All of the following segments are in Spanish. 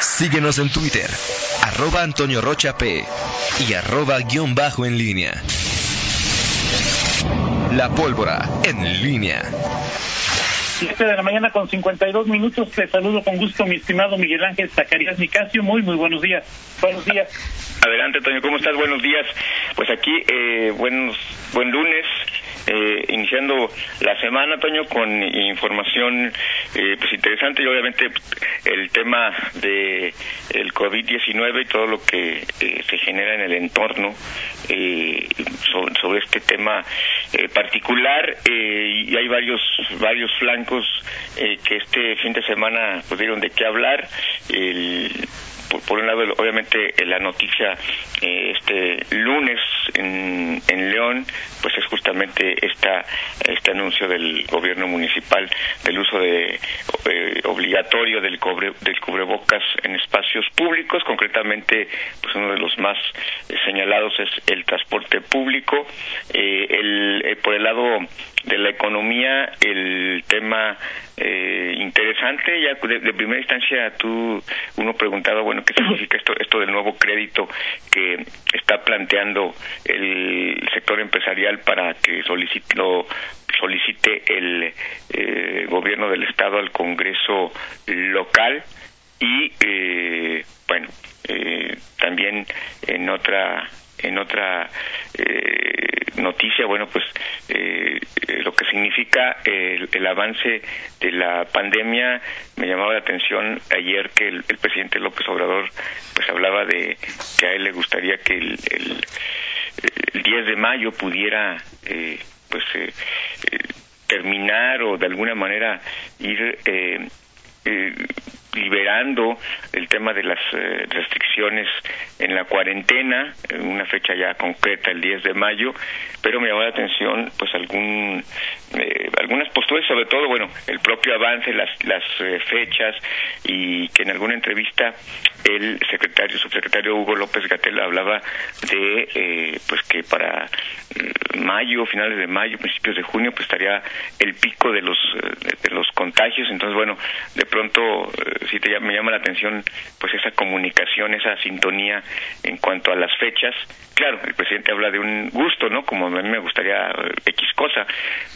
Síguenos en Twitter, arroba Antonio Rocha P y arroba guion bajo en línea. La pólvora en línea. 7 de la mañana con 52 minutos. Te saludo con gusto, mi estimado Miguel Ángel Zacarías Nicasio. Muy, muy buenos días. Buenos días. Adelante, Toño. ¿Cómo estás? Buenos días. Pues aquí, eh, buenos, buen lunes. Eh, iniciando la semana, Toño, con información eh, pues interesante y obviamente el tema de el COVID-19 y todo lo que eh, se genera en el entorno eh, sobre, sobre, este tema eh, particular y hay varios varios flancos que este fin de semana pudieron de qué hablar. El, por, un lado, obviamente, la noticia eh, este lunes en, en, León, pues es justamente esta, este anuncio del gobierno municipal del uso de eh, obligatorio del, cobre, del cubrebocas en espacios públicos, concretamente, pues uno de los más eh, señalados es el transporte público. el, por el lado de la economía, el tema eh, interesante, ya de, primera instancia tú, uno preguntaba, bueno, ¿qué significa esto, esto del nuevo crédito que está planteando el sector empresarial para que solicite, lo, solicite el eh, gobierno del Estado al Congreso local? Y, eh, bueno, también en otra en otra eh, noticia, bueno, pues eh, lo que significa el, el, avance de la pandemia, me llamaba la atención ayer que el, presidente López Obrador pues hablaba de que a él le gustaría que el, el, el 10 de mayo pudiera eh, pues terminar o de alguna manera ir liberando el tema de las eh, restricciones en la cuarentena, en una fecha ya concreta, el 10 de mayo, pero me llamó la atención pues algún eh, algunas posturas, sobre todo, bueno, el propio avance, las, las eh, fechas y que en alguna entrevista el secretario, subsecretario Hugo López Gatel hablaba de eh, pues que para mayo, finales de mayo, principios de junio, pues estaría el pico de los de los contagios, entonces bueno, de pronto sí te, me llama la atención pues esa comunicación, esa sintonía en cuanto a las fechas. Claro, el presidente habla de un gusto, ¿no? Como a mí me gustaría X cosa,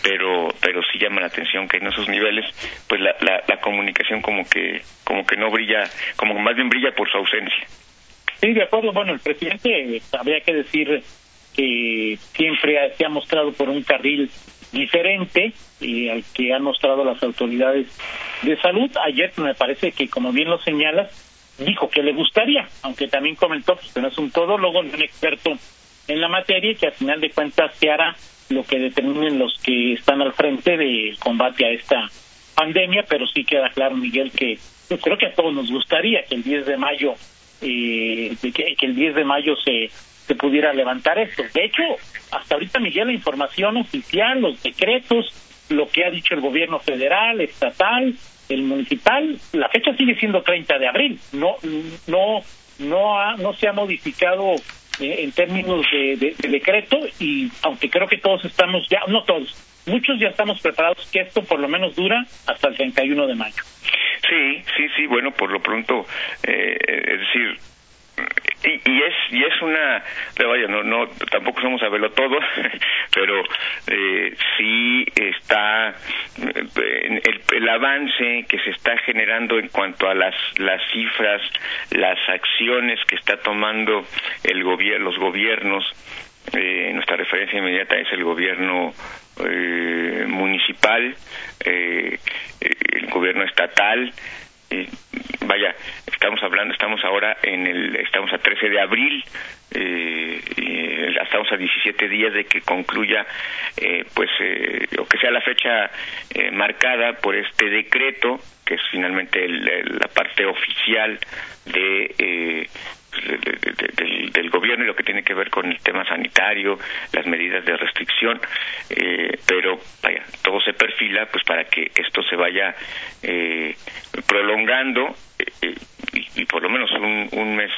pero pero sí llama la atención que en esos niveles pues la, la, la comunicación como que como que no brilla, como más bien brilla por su ausencia. Sí, de acuerdo. Bueno, el presidente, habría que decir que siempre se ha mostrado por un carril diferente y al que han mostrado las autoridades de salud. Ayer me parece que, como bien lo señalas, dijo que le gustaría, aunque también comentó pues, que no es un todólogo, no un experto en la materia y que al final de cuentas se hará lo que determinen los que están al frente del combate a esta pandemia, pero sí queda claro, Miguel, que yo creo que a todos nos gustaría que el 10 de mayo eh, que el 10 de mayo se se pudiera levantar esto. De hecho, hasta ahorita, Miguel, la información oficial, los decretos, lo que ha dicho el gobierno federal, estatal, el municipal, la fecha sigue siendo 30 de abril. No, no, no, ha, no se ha modificado eh, en términos de, de, de, decreto y aunque creo que todos estamos ya, no todos, muchos ya estamos preparados que esto por lo menos dura hasta el 31 de mayo. Sí, sí, sí, bueno, por lo pronto, eh, es decir, y, y, es y es una vaya no no tampoco somos a verlo todo pero eh, sí está eh, el, el, avance que se está generando en cuanto a las las cifras las acciones que está tomando el gobierno los gobiernos eh, nuestra referencia inmediata es el gobierno eh, municipal eh, el gobierno estatal vaya, estamos hablando, estamos ahora en el, estamos a 13 de abril, eh, eh, estamos a 17 días de que concluya, eh, pues, eh, o que sea la fecha eh, marcada por este decreto, que es finalmente el, la parte oficial de eh, de, de, del, del, gobierno y lo que tiene que ver con el tema sanitario, las medidas de restricción, eh, pero vaya, todo se perfila pues para que esto se vaya eh, prolongando eh, y, por lo menos un, un mes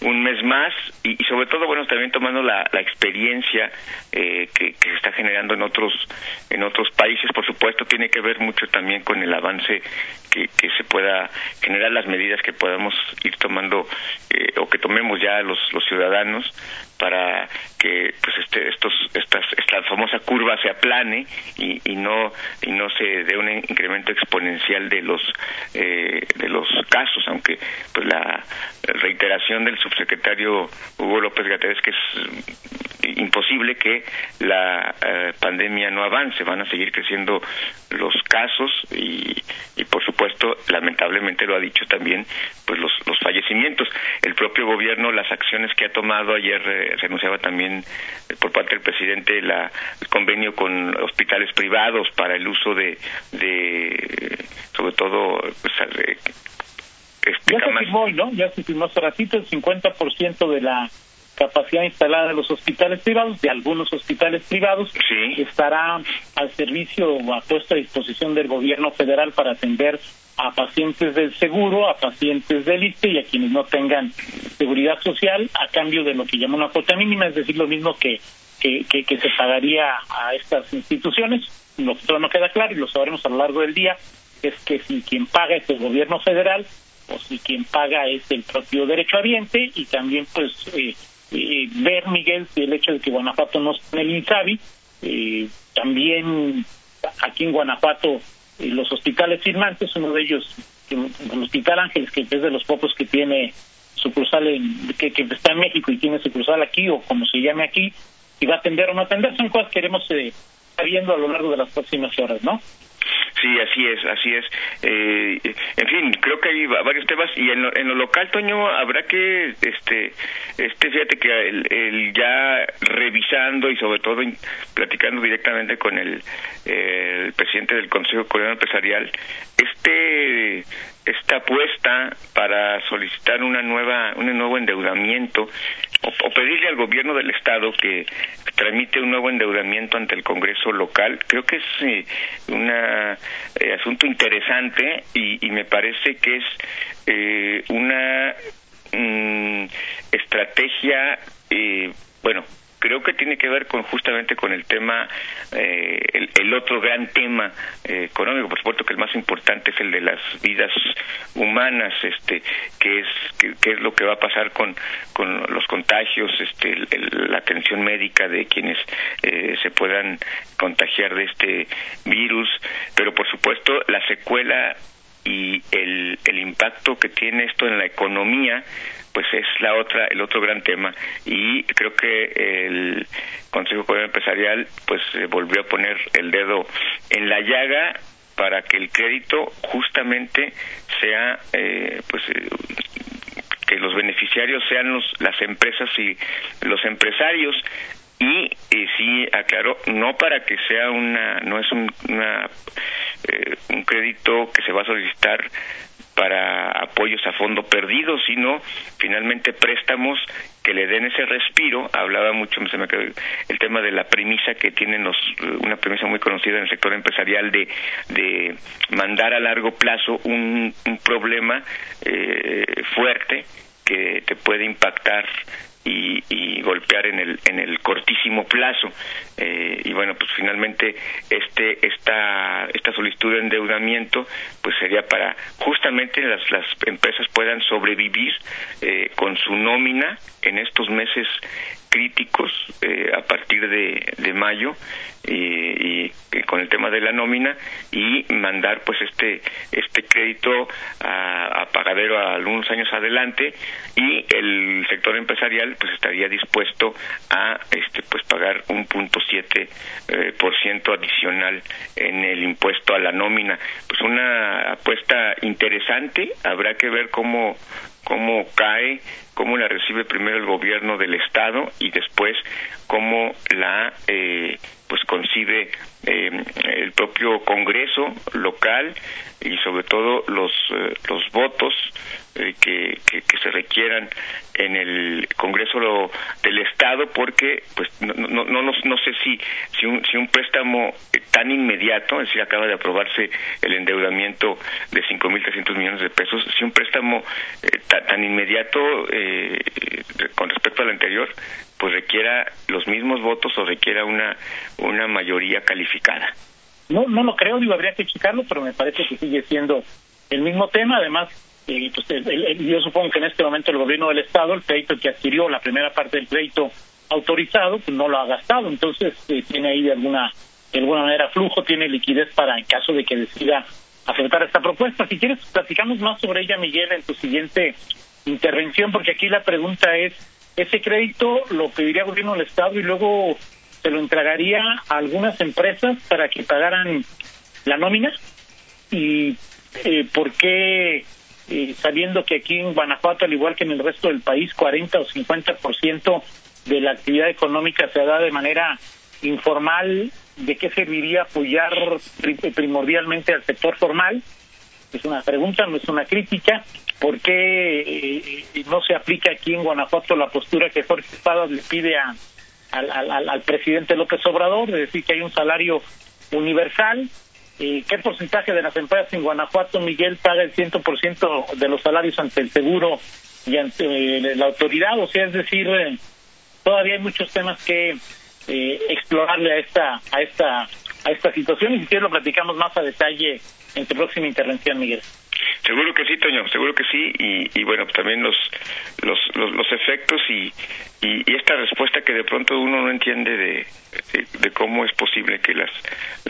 un mes más. Y, sobre todo bueno también tomando la, la experiencia eh, que, que, se está generando en otros en otros países por supuesto tiene que ver mucho también con el avance que, que se pueda generar las medidas que podamos ir tomando eh, o que tomemos ya los los ciudadanos para que pues este estos estas esta famosa curva se aplane y, y no y no se dé un incremento exponencial de los eh, de los casos aunque pues la reiteración del subsecretario Hugo López Gatell es que es imposible que la eh, pandemia no avance. Van a seguir creciendo los casos y, y por supuesto lamentablemente lo ha dicho también pues los, los fallecimientos. El propio gobierno las acciones que ha tomado ayer eh, se anunciaba también por parte del presidente la, el convenio con hospitales privados para el uso de, de sobre todo pues, este, ya se firmó ¿no? Ya se firmó hace ratito el 50% de la capacidad instalada de los hospitales privados, de algunos hospitales privados, sí. estará al servicio o a puesta a disposición del gobierno federal para atender a pacientes del seguro, a pacientes del ISTE y a quienes no tengan seguridad social a cambio de lo que llama una cuota mínima, es decir, lo mismo que, que, que, se pagaría a estas instituciones. Lo que todavía no queda claro y lo sabremos a lo largo del día es que si quien paga es el gobierno federal o si quien paga es el propio derechohabiente y también pues eh, eh, ver Miguel si el hecho de que Guanajuato no esté en el INSABI eh, también aquí en Guanajuato los hospitales firmantes uno de ellos el Hospital Ángeles que es de los pocos que tiene sucursal en, que, que está en México y tiene sucursal aquí o como se llame aquí y va a atender o no atender son cosas que queremos eh, viendo a lo largo de las próximas horas ¿no? Sí, así es, así es. Eh, en fin, creo que hay varios temas y en lo, en lo local, Toño, habrá que, este, este, fíjate que el, el ya revisando y sobre todo platicando directamente con el, presidente del Consejo Coreano Empresarial, este esta apuesta para solicitar una nueva un nuevo endeudamiento o, pedirle al gobierno del estado que tramite un nuevo endeudamiento ante el Congreso local creo que es eh, un eh, asunto interesante y, y, me parece que es eh, una mm, estrategia eh, bueno creo que tiene que ver con justamente con el tema, eh, el, otro gran tema eh, económico, por supuesto que el más importante es el de las vidas humanas, este, que es que, que es lo que va a pasar con, con los contagios, este, el, la atención médica de quienes eh, se puedan contagiar de este virus, pero por supuesto la secuela y el, impacto que tiene esto en la economía pues es la otra el otro gran tema. Y creo que el Consejo Comunal Empresarial pues volvió a poner el dedo en la llaga para que el crédito justamente sea eh, pues eh, que los beneficiarios sean los, las empresas y los empresarios. Y sí aclaró no para que sea una no es un, una eh, un crédito que se va a solicitar para apoyos a fondo perdido, sino finalmente préstamos que le den ese respiro. Hablaba mucho, se me quedó el tema de la premisa que tienen los, una premisa muy conocida en el sector empresarial de, de mandar a largo plazo un, un problema eh, fuerte que te puede impactar y, y, golpear en el en el cortísimo plazo. Eh, y bueno pues finalmente este esta esta solicitud de endeudamiento pues sería para justamente las las empresas puedan sobrevivir eh, con su nómina en estos meses críticos eh, a partir de, de mayo y, y, con el tema de la nómina y mandar pues este este crédito a, a pagadero a algunos años adelante y el sector empresarial pues estaría dispuesto a este pues pagar un punto siete eh, por ciento adicional en el impuesto a la nómina. Pues una apuesta interesante. Habrá que ver cómo cómo cae, cómo la recibe primero el gobierno del estado y después cómo la eh, pues concibe el propio Congreso local y sobre todo los los votos que, que, se requieran en el Congreso del Estado porque pues no, no, no, no sé si si un, si un préstamo tan inmediato, es decir, acaba de aprobarse el endeudamiento de 5.300 millones de pesos, si un préstamo eh, tan inmediato eh, con respecto al anterior, pues requiera los mismos votos o requiera una, una mayoría calificada. No, no lo creo, digo, habría que checarlo, pero me parece que sigue siendo el mismo tema. Además, eh, pues, yo supongo que en este momento el gobierno del Estado, el crédito que adquirió, la primera parte del crédito autorizado, pues no lo ha gastado. Entonces, tiene ahí de alguna de alguna manera flujo, tiene liquidez para en caso de que decida aceptar esta propuesta. Si quieres, platicamos más sobre ella, Miguel, en tu siguiente intervención, porque aquí la pregunta es, ¿ese crédito lo pediría el gobierno del Estado y luego se lo entregaría a algunas empresas para que pagaran la nómina? ¿Y eh, por qué, eh, sabiendo que aquí en Guanajuato, al igual que en el resto del país, 40 o 50% de la actividad económica se da de manera informal de qué serviría apoyar primordialmente al sector formal. Es una pregunta, no es una crítica. ¿Por qué eh, no se aplica aquí en Guanajuato la postura que Jorge Espadas le pide a, al, al, presidente López Obrador, de decir que hay un salario universal? Eh, ¿Qué porcentaje de las empresas en Guanajuato, Miguel, paga el 100% de los salarios ante el seguro y ante eh, la autoridad? O sea, es decir, todavía hay muchos temas que eh, explorarle a esta a esta a esta situación y si quieres lo platicamos más a detalle en tu próxima intervención, Miguel. Seguro que sí, Toño, seguro que sí, y, y bueno, también los, los, los, efectos y, y, esta respuesta que de pronto uno no entiende de, de, cómo es posible que las,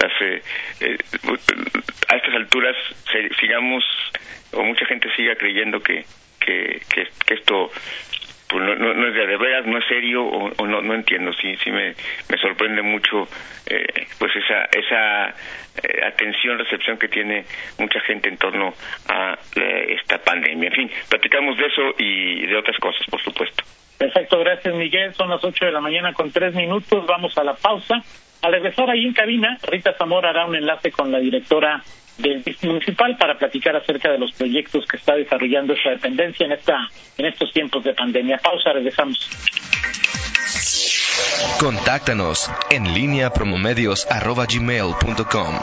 las eh, eh, a estas alturas sigamos, o mucha gente siga creyendo que, que, que esto pues no, no, es de, veras, no es serio o, no, no entiendo, sí, sí me, me sorprende mucho eh, pues esa, esa eh, atención, recepción que tiene mucha gente en torno a eh, esta pandemia. En fin, platicamos de eso y de otras cosas, por supuesto. Perfecto, gracias Miguel. Son las ocho de la mañana con tres minutos. Vamos a la pausa. Al regresar ahí en cabina, Rita Zamora hará un enlace con la directora del municipal para platicar acerca de los proyectos que está desarrollando esta dependencia en esta en estos tiempos de pandemia. Pausa, regresamos. Contáctanos en línea promomedios.com.